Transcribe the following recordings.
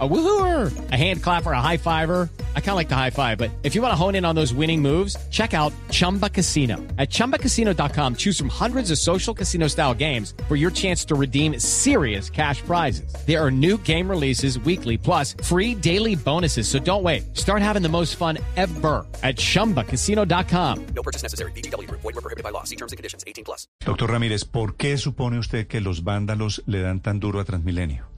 A woohooer, a hand clapper, a high fiver. I kind of like the high five, but if you want to hone in on those winning moves, check out Chumba Casino. At ChumbaCasino.com, choose from hundreds of social casino style games for your chance to redeem serious cash prizes. There are new game releases weekly, plus free daily bonuses. So don't wait. Start having the most fun ever at ChumbaCasino.com. No purchase necessary. BGW. Void were prohibited by law. See terms and conditions. 18 plus. Doctor Ramírez, ¿por qué supone usted que los vándalos le dan tan duro a Transmilenio?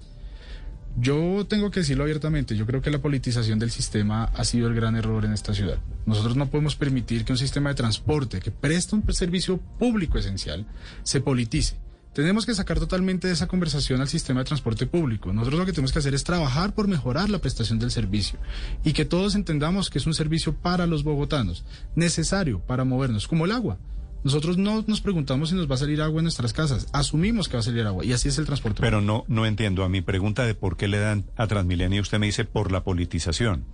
Yo tengo que decirlo abiertamente, yo creo que la politización del sistema ha sido el gran error en esta ciudad. Nosotros no podemos permitir que un sistema de transporte que presta un servicio público esencial se politice. Tenemos que sacar totalmente de esa conversación al sistema de transporte público. Nosotros lo que tenemos que hacer es trabajar por mejorar la prestación del servicio y que todos entendamos que es un servicio para los bogotanos, necesario para movernos, como el agua. Nosotros no nos preguntamos si nos va a salir agua en nuestras casas, asumimos que va a salir agua y así es el transporte. Pero no, no entiendo. A mi pregunta de por qué le dan a Transmilenio, usted me dice por la politización.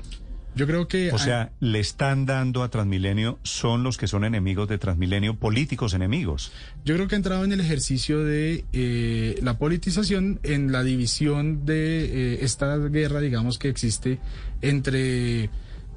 Yo creo que... O sea, le están dando a Transmilenio, son los que son enemigos de Transmilenio, políticos enemigos. Yo creo que ha entrado en el ejercicio de eh, la politización, en la división de eh, esta guerra, digamos, que existe entre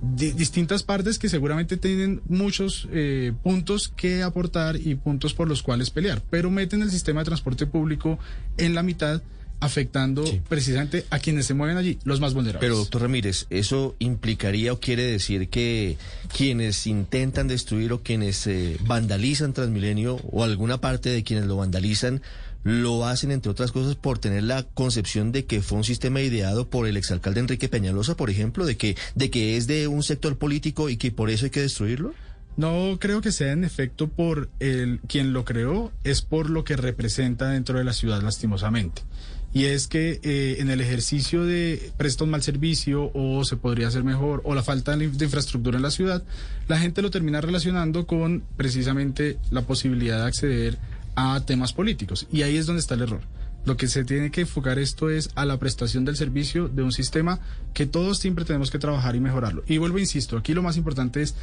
distintas partes que seguramente tienen muchos eh, puntos que aportar y puntos por los cuales pelear, pero meten el sistema de transporte público en la mitad afectando precisamente a quienes se mueven allí, los más vulnerables. Pero, doctor Ramírez, ¿eso implicaría o quiere decir que quienes intentan destruir o quienes eh, vandalizan Transmilenio o alguna parte de quienes lo vandalizan lo hacen, entre otras cosas, por tener la concepción de que fue un sistema ideado por el exalcalde Enrique Peñalosa, por ejemplo, de que, de que es de un sector político y que por eso hay que destruirlo? No creo que sea en efecto por el quien lo creó, es por lo que representa dentro de la ciudad lastimosamente. Y es que eh, en el ejercicio de presta un mal servicio o se podría hacer mejor o la falta de infraestructura en la ciudad, la gente lo termina relacionando con precisamente la posibilidad de acceder a temas políticos. Y ahí es donde está el error. Lo que se tiene que enfocar esto es a la prestación del servicio de un sistema que todos siempre tenemos que trabajar y mejorarlo. Y vuelvo, insisto, aquí lo más importante es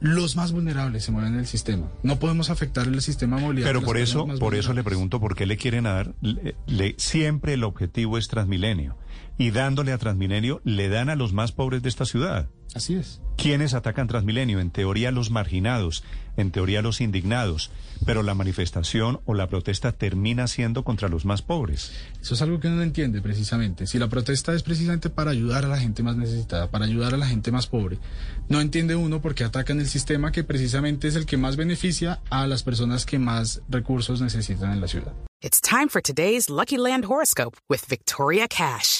los más vulnerables se mueven en el sistema. No podemos afectar el sistema de movilidad. Pero por eso, por eso le pregunto por qué le quieren dar, le, siempre el objetivo es Transmilenio. Y dándole a Transmilenio, le dan a los más pobres de esta ciudad. Así es. ¿Quiénes atacan Transmilenio? En teoría los marginados, en teoría los indignados, pero la manifestación o la protesta termina siendo contra los más pobres. Eso es algo que uno no entiende precisamente. Si la protesta es precisamente para ayudar a la gente más necesitada, para ayudar a la gente más pobre, no entiende uno por qué atacan el sistema que precisamente es el que más beneficia a las personas que más recursos necesitan en la ciudad. It's time for today's Lucky Land horoscope with Victoria Cash.